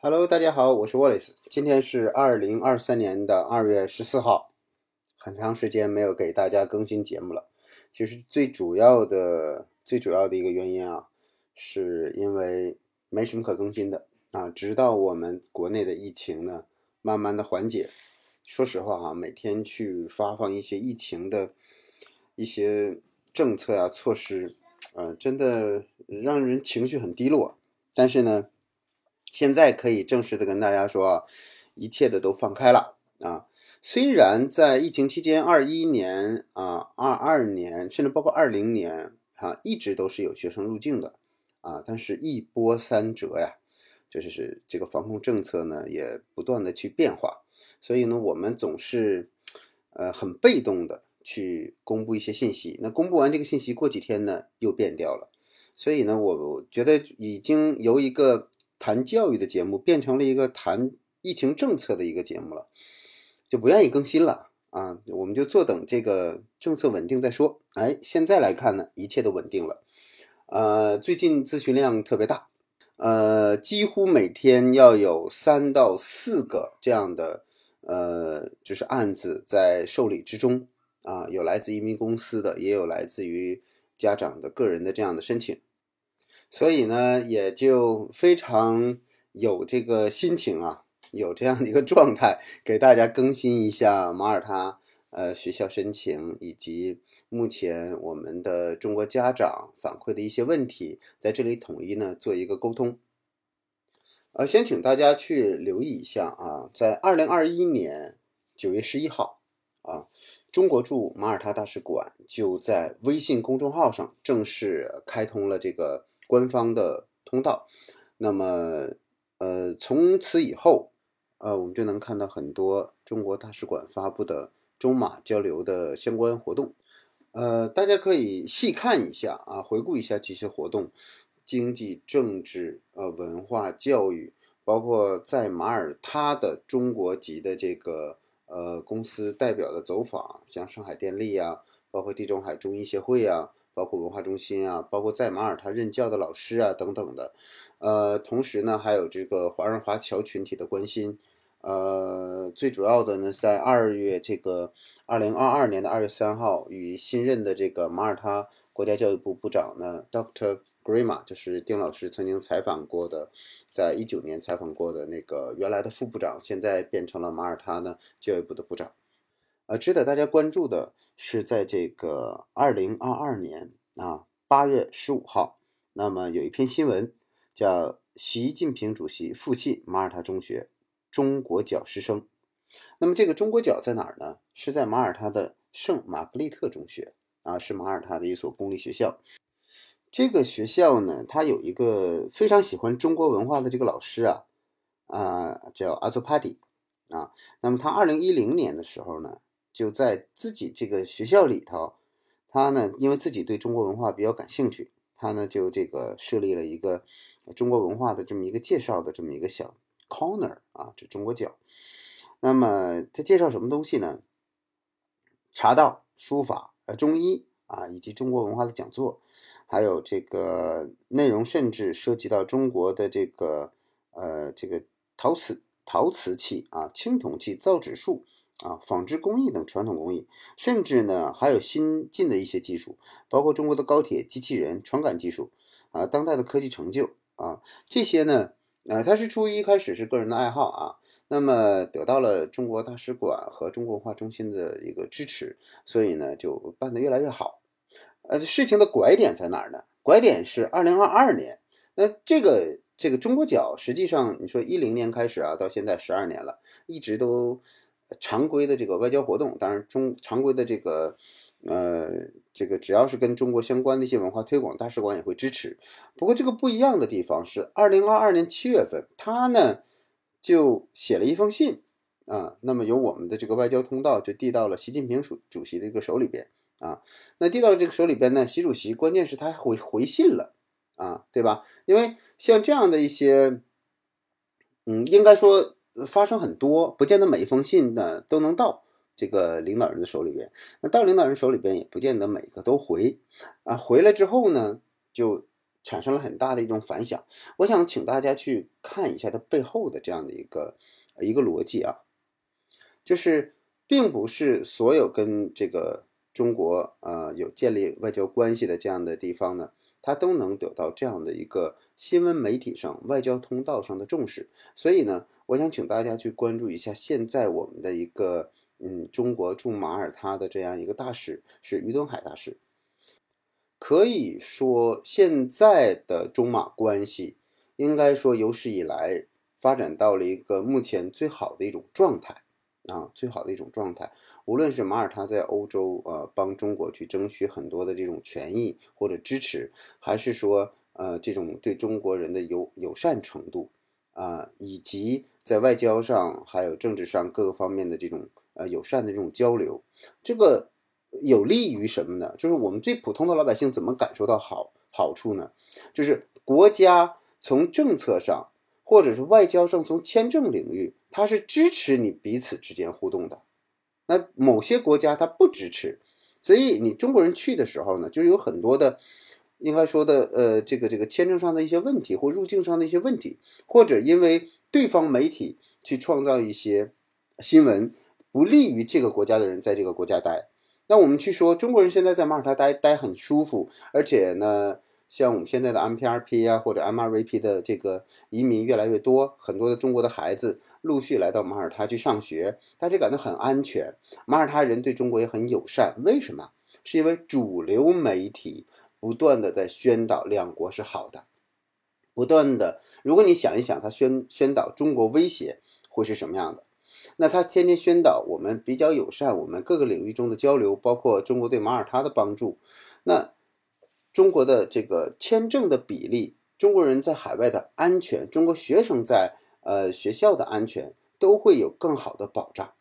Hello，大家好，我是 Wallace。今天是二零二三年的二月十四号，很长时间没有给大家更新节目了。其实最主要的、最主要的一个原因啊，是因为没什么可更新的啊。直到我们国内的疫情呢慢慢的缓解，说实话哈，每天去发放一些疫情的一些政策啊、措施，呃，真的让人情绪很低落。但是呢。现在可以正式的跟大家说，一切的都放开了啊。虽然在疫情期间，二一年啊、二二年，甚至包括二零年啊，一直都是有学生入境的啊，但是一波三折呀，就是这个防控政策呢也不断的去变化，所以呢，我们总是呃很被动的去公布一些信息，那公布完这个信息，过几天呢又变掉了，所以呢，我觉得已经由一个。谈教育的节目变成了一个谈疫情政策的一个节目了，就不愿意更新了啊！我们就坐等这个政策稳定再说。哎，现在来看呢，一切都稳定了。呃，最近咨询量特别大，呃，几乎每天要有三到四个这样的呃，就是案子在受理之中啊，有来自移民公司的，也有来自于家长的个人的这样的申请。所以呢，也就非常有这个心情啊，有这样的一个状态，给大家更新一下马耳他呃学校申请以及目前我们的中国家长反馈的一些问题，在这里统一呢做一个沟通。呃，先请大家去留意一下啊，在二零二一年九月十一号啊，中国驻马耳他大使馆就在微信公众号上正式开通了这个。官方的通道，那么，呃，从此以后，呃，我们就能看到很多中国大使馆发布的中马交流的相关活动，呃，大家可以细看一下啊，回顾一下这些活动，经济、政治、呃，文化、教育，包括在马耳他的中国籍的这个呃公司代表的走访，像上海电力呀，包括地中海中医协会呀。包括文化中心啊，包括在马耳他任教的老师啊等等的，呃，同时呢，还有这个华人华侨群体的关心，呃，最主要的呢，在二月这个二零二二年的二月三号，与新任的这个马耳他国家教育部部长呢，Dr. Grima，就是丁老师曾经采访过的，在一九年采访过的那个原来的副部长，现在变成了马耳他呢教育部的部长。呃，值得大家关注的是，在这个二零二二年啊八月十五号，那么有一篇新闻叫“习近平主席父亲马耳他中学中国角师生”。那么这个中国角在哪儿呢？是在马耳他的圣玛格丽特中学啊，是马耳他的一所公立学校。这个学校呢，它有一个非常喜欢中国文化的这个老师啊，啊叫阿佐帕蒂啊。那么他二零一零年的时候呢。就在自己这个学校里头，他呢，因为自己对中国文化比较感兴趣，他呢就这个设立了一个中国文化的这么一个介绍的这么一个小 corner 啊，这中国角。那么他介绍什么东西呢？茶道、书法、呃中医啊，以及中国文化的讲座，还有这个内容甚至涉及到中国的这个呃这个陶瓷陶瓷器啊、青铜器、造纸术。啊，纺织工艺等传统工艺，甚至呢还有新进的一些技术，包括中国的高铁、机器人、传感技术啊，当代的科技成就啊，这些呢，呃，他是出于一开始是个人的爱好啊，那么得到了中国大使馆和中国文化中心的一个支持，所以呢就办得越来越好。呃，事情的拐点在哪儿呢？拐点是二零二二年，那这个这个中国角实际上你说一零年开始啊，到现在十二年了，一直都。常规的这个外交活动，当然中常规的这个，呃，这个只要是跟中国相关的一些文化推广，大使馆也会支持。不过这个不一样的地方是，二零二二年七月份，他呢就写了一封信啊，那么由我们的这个外交通道就递到了习近平主主席的一个手里边啊。那递到这个手里边呢，习主席关键是他回回信了啊，对吧？因为像这样的一些，嗯，应该说。发生很多，不见得每一封信呢都能到这个领导人的手里边。那到领导人手里边，也不见得每个都回啊。回来之后呢，就产生了很大的一种反响。我想请大家去看一下它背后的这样的一个一个逻辑啊，就是并不是所有跟这个中国呃有建立外交关系的这样的地方呢，他都能得到这样的一个新闻媒体上、外交通道上的重视。所以呢，我想请大家去关注一下现在我们的一个嗯，中国驻马耳他的这样一个大使是于东海大使。可以说，现在的中马关系应该说有史以来发展到了一个目前最好的一种状态啊，最好的一种状态。无论是马耳他在欧洲呃帮中国去争取很多的这种权益或者支持，还是说呃这种对中国人的友友善程度啊，以及在外交上还有政治上各个方面的这种呃友善的这种交流，这个。有利于什么呢？就是我们最普通的老百姓怎么感受到好好处呢？就是国家从政策上，或者是外交上，从签证领域，它是支持你彼此之间互动的。那某些国家它不支持，所以你中国人去的时候呢，就有很多的，应该说的，呃，这个这个签证上的一些问题，或入境上的一些问题，或者因为对方媒体去创造一些新闻，不利于这个国家的人在这个国家待。那我们去说，中国人现在在马耳他待待很舒服，而且呢，像我们现在的 MPRP 啊或者 MRVP 的这个移民越来越多，很多的中国的孩子陆续来到马耳他去上学，大家感到很安全。马耳他人对中国也很友善，为什么？是因为主流媒体不断的在宣导两国是好的，不断的。如果你想一想，他宣宣导中国威胁会是什么样的？那他天天宣导我们比较友善，我们各个领域中的交流，包括中国对马耳他的帮助。那中国的这个签证的比例，中国人在海外的安全，中国学生在呃学校的安全，都会有更好的保障。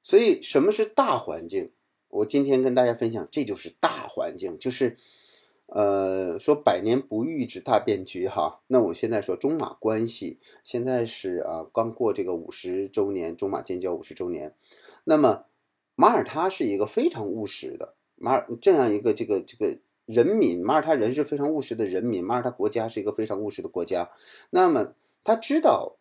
所以，什么是大环境？我今天跟大家分享，这就是大环境，就是。呃，说百年不遇之大变局哈，那我现在说中马关系现在是啊，刚过这个五十周年，中马建交五十周年。那么马耳他是一个非常务实的马尔这样一个这个这个人民，马耳他人是非常务实的人民，马耳他国家是一个非常务实的国家。那么他知道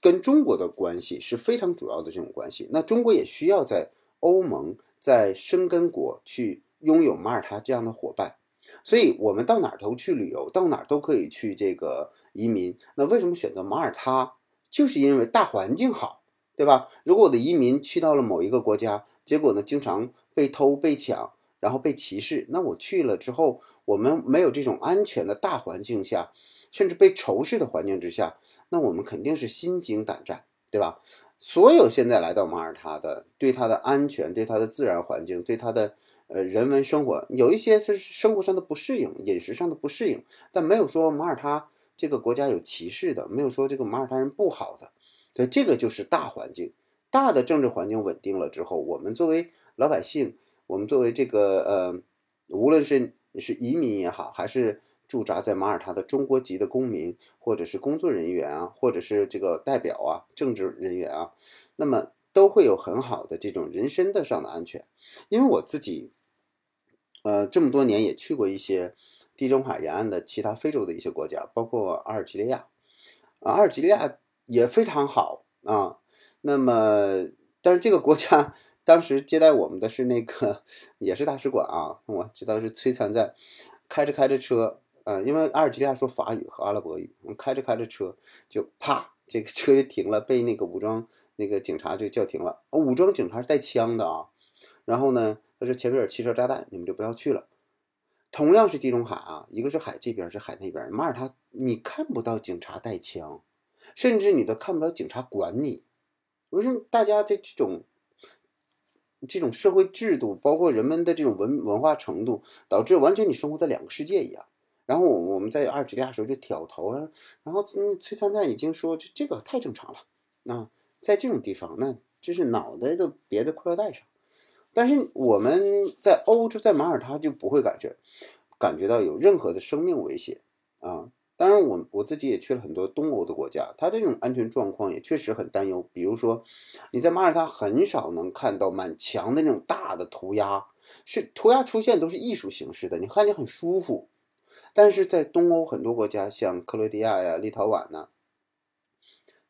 跟中国的关系是非常主要的这种关系，那中国也需要在欧盟在申根国去拥有马耳他这样的伙伴。所以，我们到哪儿都去旅游，到哪儿都可以去这个移民。那为什么选择马耳他？就是因为大环境好，对吧？如果我的移民去到了某一个国家，结果呢，经常被偷、被抢，然后被歧视，那我去了之后，我们没有这种安全的大环境下，甚至被仇视的环境之下，那我们肯定是心惊胆战，对吧？所有现在来到马耳他的，对它的安全、对它的自然环境、对它的呃人文生活，有一些是生活上的不适应、饮食上的不适应，但没有说马耳他这个国家有歧视的，没有说这个马耳他人不好的。对，这个就是大环境，大的政治环境稳定了之后，我们作为老百姓，我们作为这个呃，无论是是移民也好，还是。驻扎在马耳他的中国籍的公民，或者是工作人员啊，或者是这个代表啊，政治人员啊，那么都会有很好的这种人身的上的安全。因为我自己，呃，这么多年也去过一些地中海沿岸的其他非洲的一些国家，包括阿尔及利亚，啊，阿尔及利亚也非常好啊。那么，但是这个国家当时接待我们的是那个也是大使馆啊，我知道是崔参赞，开着开着车。呃，因为阿尔及利亚说法语和阿拉伯语，我们开着开着车就啪，这个车就停了，被那个武装那个警察就叫停了。武装警察是带枪的啊。然后呢，他说前面有汽车炸弹，你们就不要去了。同样是地中海啊，一个是海这边，是海那边。马耳他你看不到警察带枪，甚至你都看不到警察管你。为什么大家在这种这种社会制度，包括人们的这种文文化程度，导致完全你生活在两个世界一样。然后我我们在阿尔及利亚时候就挑头，然后崔灿灿已经说这这个太正常了。那在这种地方，那这是脑袋的别的裤腰带上。但是我们在欧洲，在马耳他就不会感觉感觉到有任何的生命威胁。当然，我我自己也去了很多东欧的国家，它这种安全状况也确实很担忧。比如说，你在马耳他很少能看到满墙的那种大的涂鸦，是涂鸦出现都是艺术形式的，你看着很舒服。但是在东欧很多国家，像克罗地亚呀、立陶宛呐，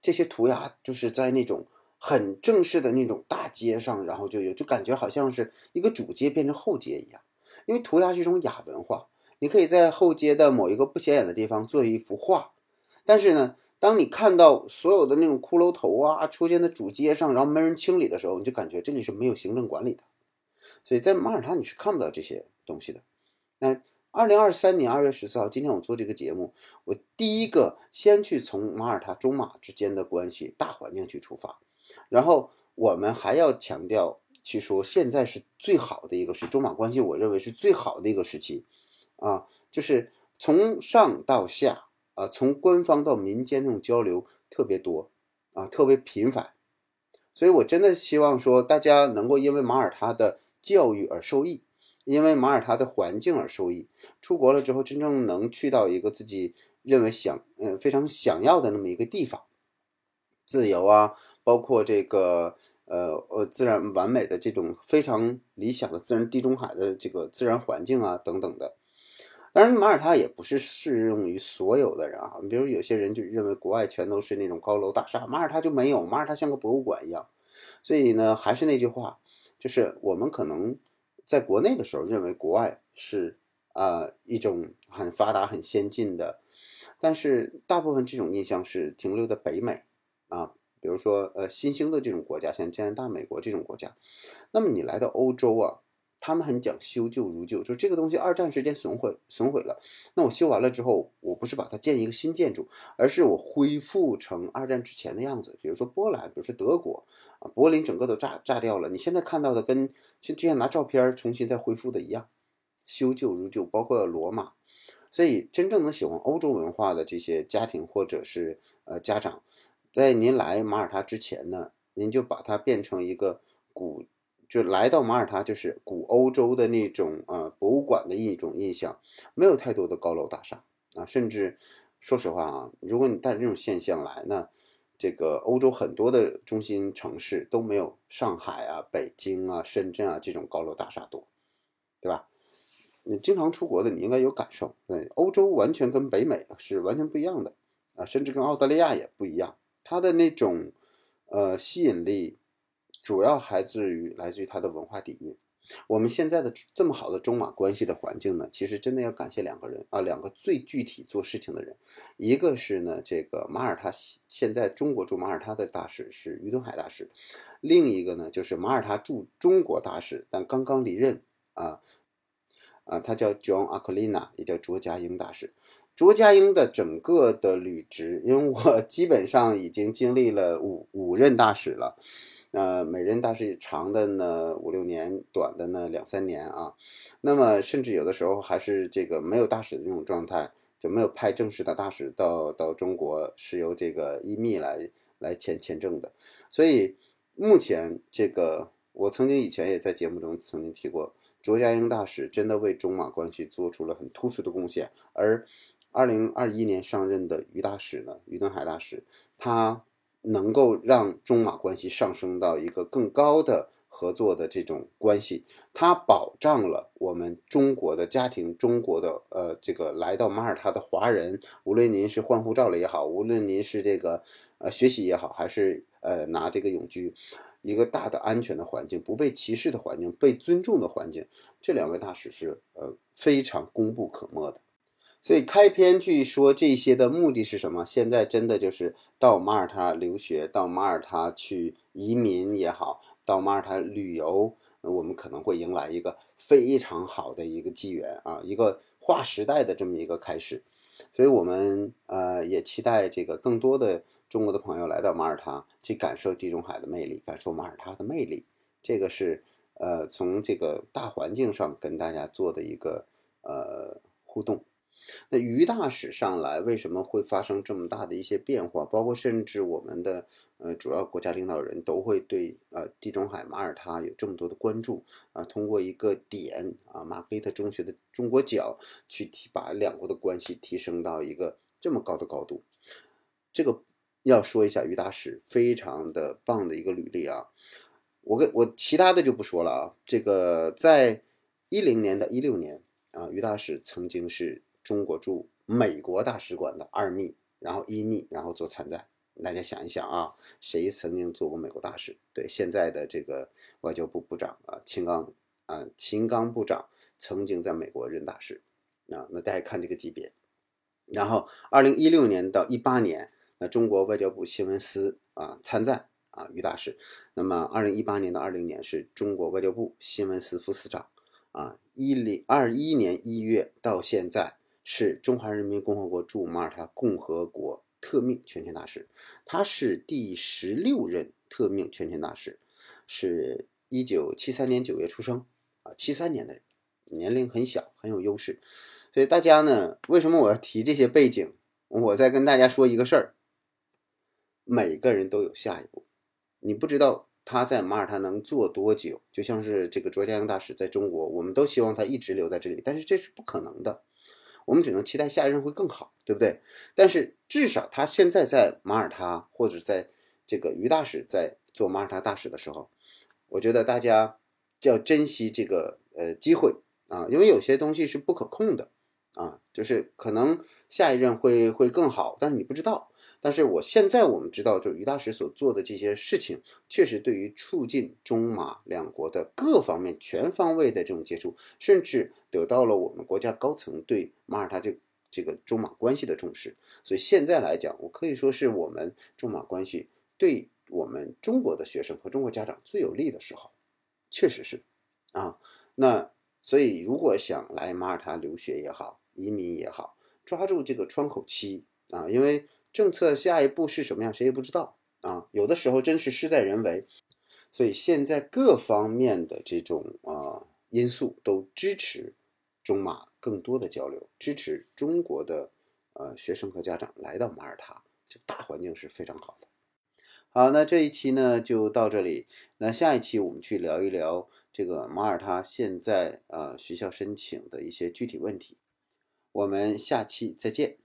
这些涂鸦就是在那种很正式的那种大街上，然后就有，就感觉好像是一个主街变成后街一样。因为涂鸦是一种亚文化，你可以在后街的某一个不显眼的地方做一幅画，但是呢，当你看到所有的那种骷髅头啊出现在主街上，然后没人清理的时候，你就感觉这里是没有行政管理的。所以在马耳他你是看不到这些东西的。那二零二三年二月十四号，今天我做这个节目，我第一个先去从马耳他中马之间的关系大环境去出发，然后我们还要强调。去说现在是最好的一个是中马关系，我认为是最好的一个时期，啊，就是从上到下啊，从官方到民间那种交流特别多啊，特别频繁，所以我真的希望说大家能够因为马耳他的教育而受益，因为马耳他的环境而受益，出国了之后真正能去到一个自己认为想嗯非常想要的那么一个地方，自由啊，包括这个。呃呃，自然完美的这种非常理想的自然地中海的这个自然环境啊，等等的。当然，马耳他也不是适用于所有的人啊。比如有些人就认为国外全都是那种高楼大厦，马耳他就没有，马耳他像个博物馆一样。所以呢，还是那句话，就是我们可能在国内的时候认为国外是啊一种很发达、很先进的，但是大部分这种印象是停留在北美啊。比如说，呃，新兴的这种国家，像加拿大、美国这种国家，那么你来到欧洲啊，他们很讲修旧如旧，就这个东西二战时间损毁损毁了，那我修完了之后，我不是把它建一个新建筑，而是我恢复成二战之前的样子。比如说波兰，比如说德国，啊，柏林整个都炸炸掉了，你现在看到的跟就就像拿照片重新再恢复的一样，修旧如旧，包括罗马。所以真正能喜欢欧洲文化的这些家庭或者是呃家长。在您来马耳他之前呢，您就把它变成一个古，就来到马耳他就是古欧洲的那种呃博物馆的一种印象，没有太多的高楼大厦啊，甚至说实话啊，如果你带着这种现象来呢，这个欧洲很多的中心城市都没有上海啊、北京啊、深圳啊这种高楼大厦多，对吧？你经常出国的，你应该有感受，对，欧洲完全跟北美是完全不一样的啊，甚至跟澳大利亚也不一样。它的那种，呃，吸引力，主要还自于来自于它的文化底蕴。我们现在的这么好的中马关系的环境呢，其实真的要感谢两个人啊，两个最具体做事情的人。一个是呢，这个马耳他现在中国驻马耳他的大使是于东海大使，另一个呢就是马耳他驻中国大使，但刚刚离任啊啊，他叫 John Aquilina，也叫卓家英大使。卓家英的整个的履职，因为我 基本上已经经历了五五任大使了，呃，每任大使长的呢五六年，短的呢两三年啊，那么甚至有的时候还是这个没有大使的这种状态，就没有派正式的大使到到中国，是由这个伊密来来签签证的，所以目前这个我曾经以前也在节目中曾经提过，卓家英大使真的为中马关系做出了很突出的贡献，而。二零二一年上任的于大使呢，于敦海大使，他能够让中马关系上升到一个更高的合作的这种关系，他保障了我们中国的家庭，中国的呃这个来到马耳他的华人，无论您是换护照了也好，无论您是这个呃学习也好，还是呃拿这个永居，一个大的安全的环境，不被歧视的环境，被尊重的环境，这两位大使是呃非常功不可没的。所以开篇去说这些的目的是什么？现在真的就是到马耳他留学，到马耳他去移民也好，到马耳他旅游，我们可能会迎来一个非常好的一个机缘啊，一个划时代的这么一个开始。所以我们呃也期待这个更多的中国的朋友来到马耳他，去感受地中海的魅力，感受马耳他的魅力。这个是呃从这个大环境上跟大家做的一个呃互动。那于大使上来为什么会发生这么大的一些变化？包括甚至我们的呃主要国家领导人都会对呃地中海马耳他有这么多的关注啊，通过一个点啊玛格丽特中学的中国角去提把两国的关系提升到一个这么高的高度。这个要说一下于大使非常的棒的一个履历啊，我跟我其他的就不说了啊。这个在一零年的一六年啊，于大使曾经是。中国驻美国大使馆的二秘，然后一秘，然后做参赞。大家想一想啊，谁曾经做过美国大使？对，现在的这个外交部部长啊，秦刚啊，秦刚部长曾经在美国任大使啊。那大家看这个级别。然后，二零一六年到一八年，那中国外交部新闻司啊参赞啊于大使。那么，二零一八年到二零年是中国外交部新闻司副司长啊。一零二一年一月到现在是中华人民共和国驻马耳他共和国。特命全权大使，他是第十六任特命全权大使，是一九七三年九月出生啊，七三年的人，年龄很小，很有优势。所以大家呢，为什么我要提这些背景？我再跟大家说一个事儿：每个人都有下一步，你不知道他在马耳他能做多久。就像是这个卓家英大使在中国，我们都希望他一直留在这里，但是这是不可能的。我们只能期待下一任会更好，对不对？但是至少他现在在马耳他，或者在这个于大使在做马耳他大使的时候，我觉得大家要珍惜这个呃机会啊，因为有些东西是不可控的，就是可能下一任会会更好，但是你不知道。但是我现在我们知道，就于大使所做的这些事情，确实对于促进中马两国的各方面全方位的这种接触，甚至得到了我们国家高层对马耳他这这个中马关系的重视。所以现在来讲，我可以说是我们中马关系对我们中国的学生和中国家长最有利的时候，确实是啊。那所以如果想来马耳他留学也好，移民也好，抓住这个窗口期啊，因为。政策下一步是什么样，谁也不知道啊！有的时候真是事在人为，所以现在各方面的这种啊因素都支持中马更多的交流，支持中国的呃学生和家长来到马耳他，这个大环境是非常好的。好，那这一期呢就到这里，那下一期我们去聊一聊这个马耳他现在啊学校申请的一些具体问题，我们下期再见。